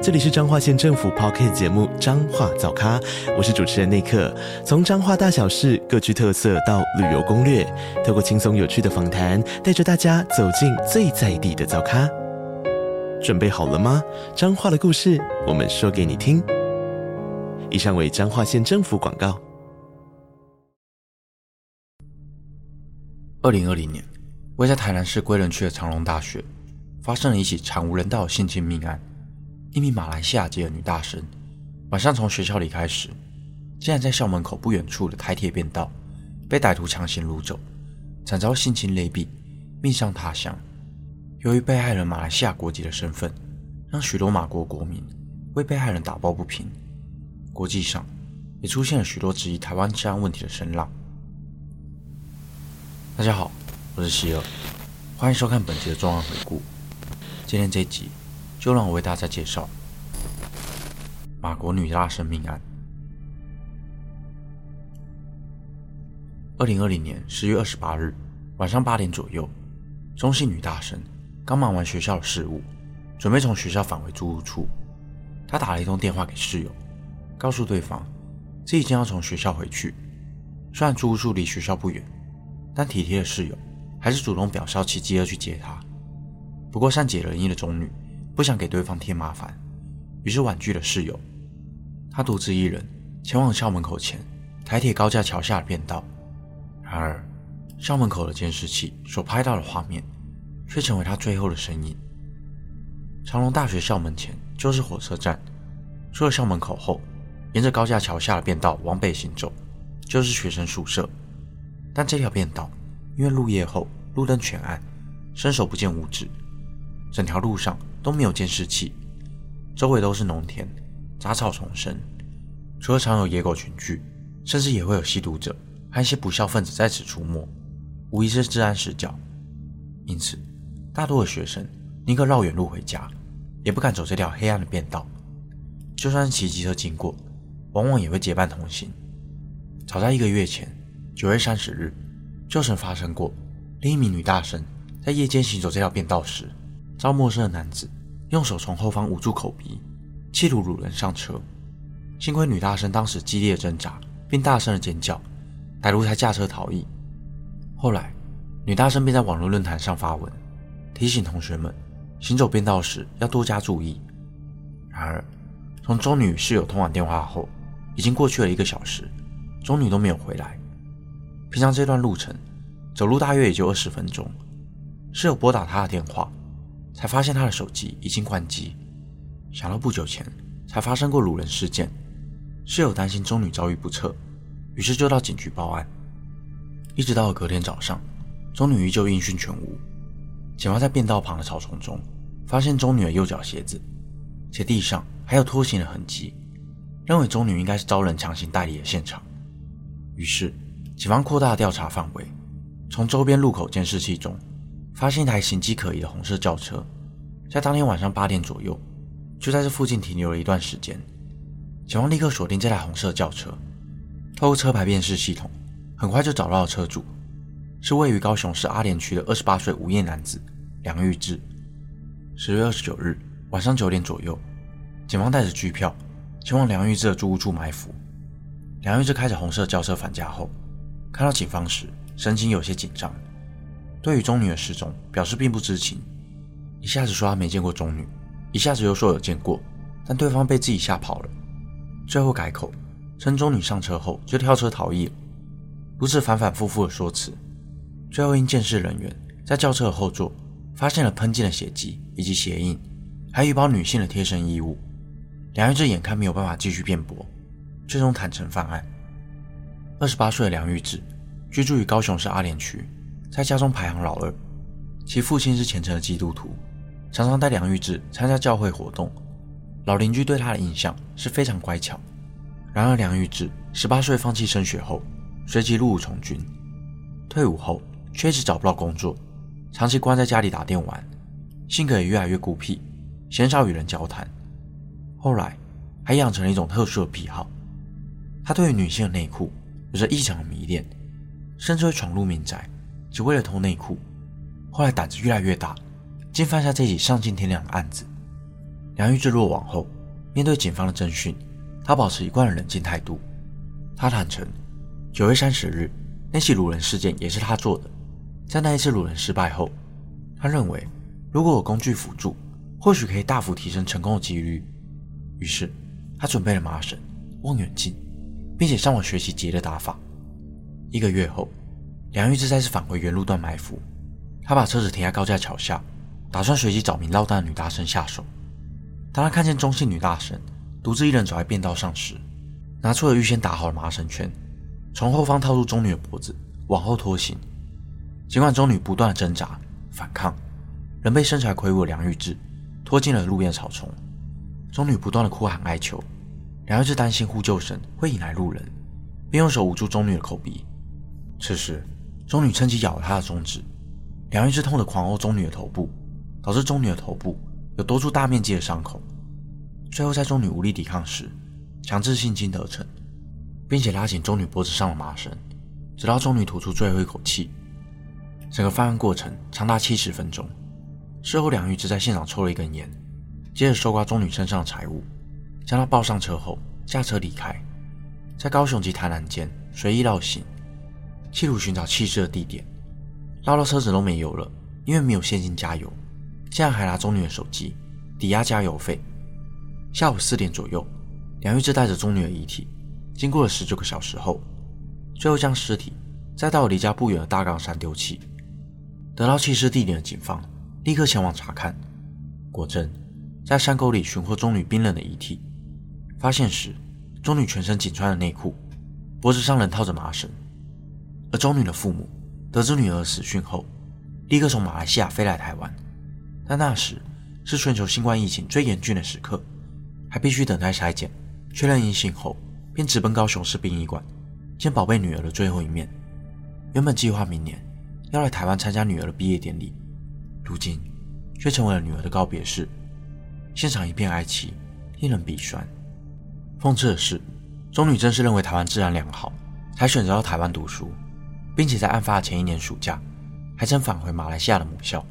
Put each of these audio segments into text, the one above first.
这里是彰化县政府 Podcast 节目《彰化早咖》，我是主持人内克。从彰化大小事各具特色到旅游攻略，透过轻松有趣的访谈，带着大家走进最在地的早咖。准备好了吗？彰化的故事，我们说给你听。以上为彰化县政府广告。二零二零年，位在台南市归仁区的长荣大学，发生了一起惨无人道性侵命案。一名马来西亚籍的女大生，晚上从学校离开时，竟然在校门口不远处的台铁便道被歹徒强行掳走，惨遭性侵勒毙，命丧他乡。由于被害人马来西亚国籍的身份，让许多马国国民为被害人打抱不平，国际上也出现了许多质疑台湾治安问题的声浪。大家好，我是希尔，欢迎收看本集的重案回顾。今天这集。就让我为大家介绍马国女大生命案。二零二零年十月二十八日晚上八点左右，中性女大生刚忙完学校的事务，准备从学校返回租屋处。她打了一通电话给室友，告诉对方自己将要从学校回去。虽然租屋处离学校不远，但体贴的室友还是主动表示要骑机车去接她。不过善解人意的中女。不想给对方添麻烦，于是婉拒了室友。他独自一人前往校门口前台铁高架桥下的便道。然而，校门口的监视器所拍到的画面，却成为他最后的身影。长隆大学校门前就是火车站，出了校门口后，沿着高架桥下的便道往北行走，就是学生宿舍。但这条便道因为入夜后路灯全暗，伸手不见五指。整条路上都没有监视器，周围都是农田，杂草丛生。除了常有野狗群聚，甚至也会有吸毒者和一些不肖分子在此出没，无疑是治安死角。因此，大多的学生宁可绕远路回家，也不敢走这条黑暗的便道。就算是骑机车经过，往往也会结伴同行。早在一个月前，九月三十日，就曾发生过另一名女大生在夜间行走这条便道时。遭陌生的男子用手从后方捂住口鼻，企图掳人上车。幸亏女大生当时激烈挣扎，并大声的尖叫，歹徒才驾车逃逸。后来，女大生便在网络论坛上发文，提醒同学们行走便道时要多加注意。然而，从中女与室友通完电话后，已经过去了一个小时，中女都没有回来。平常这段路程走路大约也就二十分钟，室友拨打她的电话。才发现他的手机已经关机。想到不久前才发生过掳人事件，室友担心中女遭遇不测，于是就到警局报案。一直到了隔天早上，中女依旧音讯全无。警方在便道旁的草丛中发现中女的右脚鞋子，且地上还有拖行的痕迹，认为中女应该是遭人强行带离的现场。于是，警方扩大调查范围，从周边路口监视器中。发现一台形迹可疑的红色轿车，在当天晚上八点左右，就在这附近停留了一段时间。警方立刻锁定这台红色轿车，透过车牌辨识系统，很快就找到了车主，是位于高雄市阿莲区的二十八岁无业男子梁玉志。十月二十九日晚上九点左右，警方带着拘票前往梁玉志的住屋处埋伏。梁玉志开着红色轿车返家后，看到警方时，神情有些紧张。对于中女的失踪表示并不知情，一下子说他没见过中女，一下子又说有见过，但对方被自己吓跑了。最后改口称中女上车后就跳车逃逸了。如此反反复复的说辞，最后因见识人员在轿车的后座发现了喷溅的血迹以及鞋印，还有一包女性的贴身衣物。梁玉志眼看没有办法继续辩驳，最终坦承犯案。二十八岁的梁玉志居住于高雄市阿莲区。在家中排行老二，其父亲是虔诚的基督徒，常常带梁玉志参加教会活动。老邻居对他的印象是非常乖巧。然而，梁玉志十八岁放弃升学后，随即入伍从军，退伍后却一直找不到工作，长期关在家里打电玩，性格也越来越孤僻，鲜少与人交谈。后来还养成了一种特殊的癖好，他对于女性的内裤有着异常的迷恋，甚至会闯入民宅，只为了偷内裤。后来胆子越来越大，竟犯下这起丧尽天良的案子。梁玉志落网后，面对警方的侦讯，他保持一贯的冷静态度。他坦承，九月三十日那起掳人事件也是他做的。在那一次掳人失败后，他认为如果有工具辅助，或许可以大幅提升成功的几率。于是，他准备了麻绳、望远镜，并且上网学习结的打法。一个月后，梁玉志再次返回原路段埋伏。他把车子停在高架桥下，打算随机找名落单的女大生下手。当他看见中性女大生独自一人走在便道上时，拿出了预先打好的麻绳圈，从后方套住中女的脖子，往后拖行。尽管中女不断的挣扎反抗，仍被身材魁梧的梁玉志拖进了路边草丛。中女不断的哭喊哀求，梁玉志担心呼救声会引来路人，便用手捂住中女的口鼻。此时，中女趁机咬了他的中指，梁玉志痛得狂殴中女的头部，导致中女的头部有多处大面积的伤口。最后，在中女无力抵抗时，强制性侵得逞，并且拉紧中女脖子上的麻绳，直到中女吐出最后一口气。整个犯案过程长达七十分钟。事后，梁玉志在现场抽了一根烟，接着搜刮中女身上的财物，将她抱上车后驾车离开，在高雄及台南间随意绕行，企图寻找弃尸的地点。拉到车子都没油了，因为没有现金加油，竟然还拿中女的手机抵押加油费。下午四点左右，梁玉志带着中女的遗体，经过了十九个小时后，最后将尸体再到离家不远的大冈山丢弃。得到弃尸地点的警方立刻前往查看，果真在山沟里寻获中女冰冷的遗体。发现时，中女全身仅穿着内裤，脖子上仍套着麻绳。而中女的父母得知女儿死讯后，立刻从马来西亚飞来台湾。但那时是全球新冠疫情最严峻的时刻，还必须等待筛检确认阴性后，便直奔高雄市殡仪馆见宝贝女儿的最后一面。原本计划明年。要来台湾参加女儿的毕业典礼，如今却成为了女儿的告别式，现场一片哀凄，令人鼻酸。讽刺的是，中女正是认为台湾治安良好，才选择到台湾读书，并且在案发前一年暑假，还曾返回马来西亚的母校，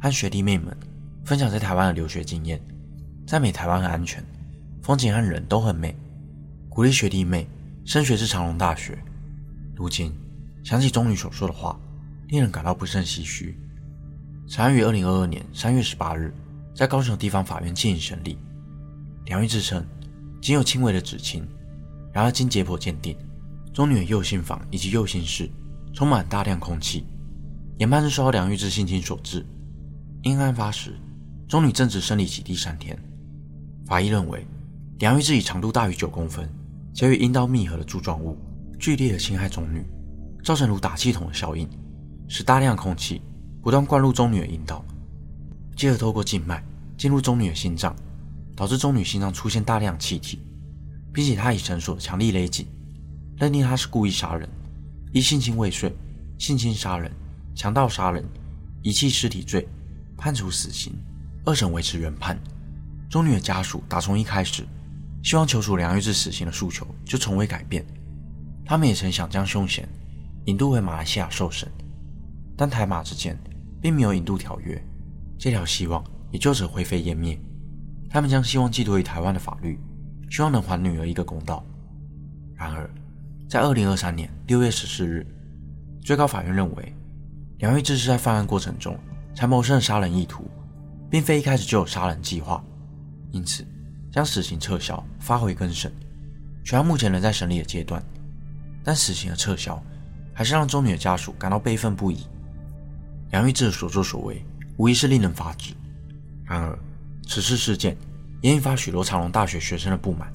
和学弟妹们分享在台湾的留学经验，赞美台湾很安全，风景和人都很美，鼓励学弟妹升学至长荣大学。如今想起钟女所说的话。令人感到不胜唏嘘。此案于二零二二年三月十八日，在高雄地方法院进行审理。梁玉志称，仅有轻微的指亲，然而经解剖鉴定，钟女的右心房以及右心室充满大量空气，研判是受到梁玉志性侵所致。因案发时，中女正值生理期第三天。法医认为，梁玉志以长度大于九公分且与阴道密合的柱状物，剧烈的侵害中女，造成如打气筒的效应。使大量空气不断灌入中女的阴道，继而透过静脉进入中女的心脏，导致中女心脏出现大量气体，并且她以绳索强力勒紧，认定她是故意杀人，一性侵未遂、性侵杀人、强盗杀人、遗弃尸体罪判处死刑。二审维持原判。中女的家属打从一开始希望求处梁玉志死刑的诉求就从未改变，他们也曾想将凶嫌引渡回马来西亚受审。但台马之间并没有引渡条约，这条希望也就此灰飞烟灭。他们将希望寄托于台湾的法律，希望能还女儿一个公道。然而，在二零二三年六月十四日，最高法院认为梁玉志是在犯案过程中才谋生的杀人意图，并非一开始就有杀人计划，因此将死刑撤销，发回更审。全案目前仍在审理的阶段，但死刑的撤销还是让中女的家属感到悲愤不已。梁玉志的所作所为无疑是令人发指。然而，此次事件也引发许多长荣大学学生的不满。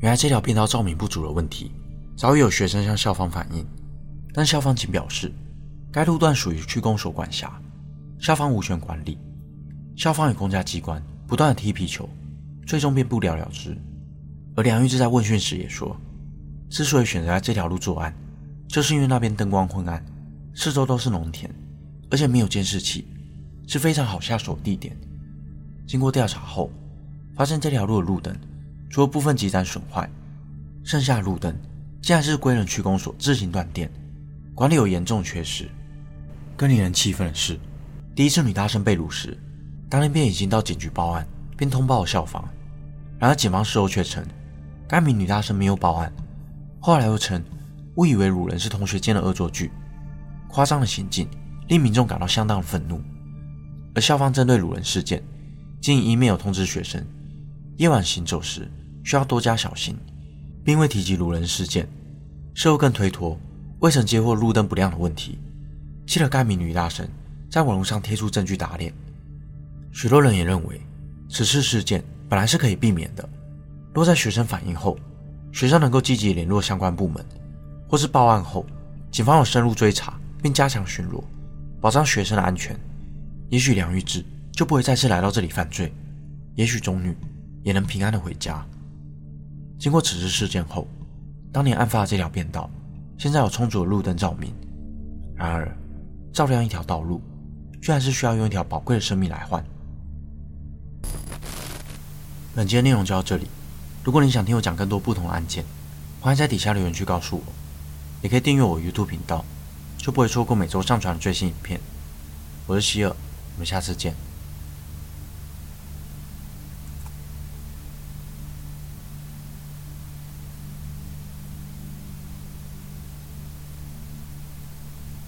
原来，这条便道照明不足的问题，早已有学生向校方反映，但校方仅表示，该路段属于区公所管辖，校方无权管理。校方与公家机关不断的踢皮球，最终便不了了之。而梁玉志在问讯时也说，之所以选择在这条路作案，就是因为那边灯光昏暗，四周都是农田。而且没有监视器，是非常好下手的地点。经过调查后，发现这条路的路灯除了部分积盏损坏，剩下路灯竟然是归人区公所自行断电，管理有严重缺失。更令人气愤的是，第一次女大生被掳时，当天便已经到警局报案，并通报了校方。然而警方事后却称，该名女大生没有报案，后来又称误以为掳人是同学间的恶作剧，夸张的行径令民众感到相当的愤怒。而校方针对掳人事件，仅以 email 通知学生，夜晚行走时需要多加小心，并未提及掳人事件。事后更推脱未曾接获路灯不亮的问题，气得该名女大神在网络上贴出证据打脸。许多人也认为，此次事件本来是可以避免的。若在学生反映后，学校能够积极联络相关部门，或是报案后，警方有深入追查并加强巡逻，保障学生的安全，也许梁玉志就不会再次来到这里犯罪，也许中女也能平安的回家。经过此次事件后，当年案发的这条便道，现在有充足的路灯照明。然而，照亮一条道路，居然是需要用一条宝贵的生命来换。本期的内容就到这里。如果你想听我讲更多不同的案件，欢迎在底下留言区告诉我，也可以订阅我 YouTube 频道，就不会错过每周上传的最新影片。我是希尔，我们下次见。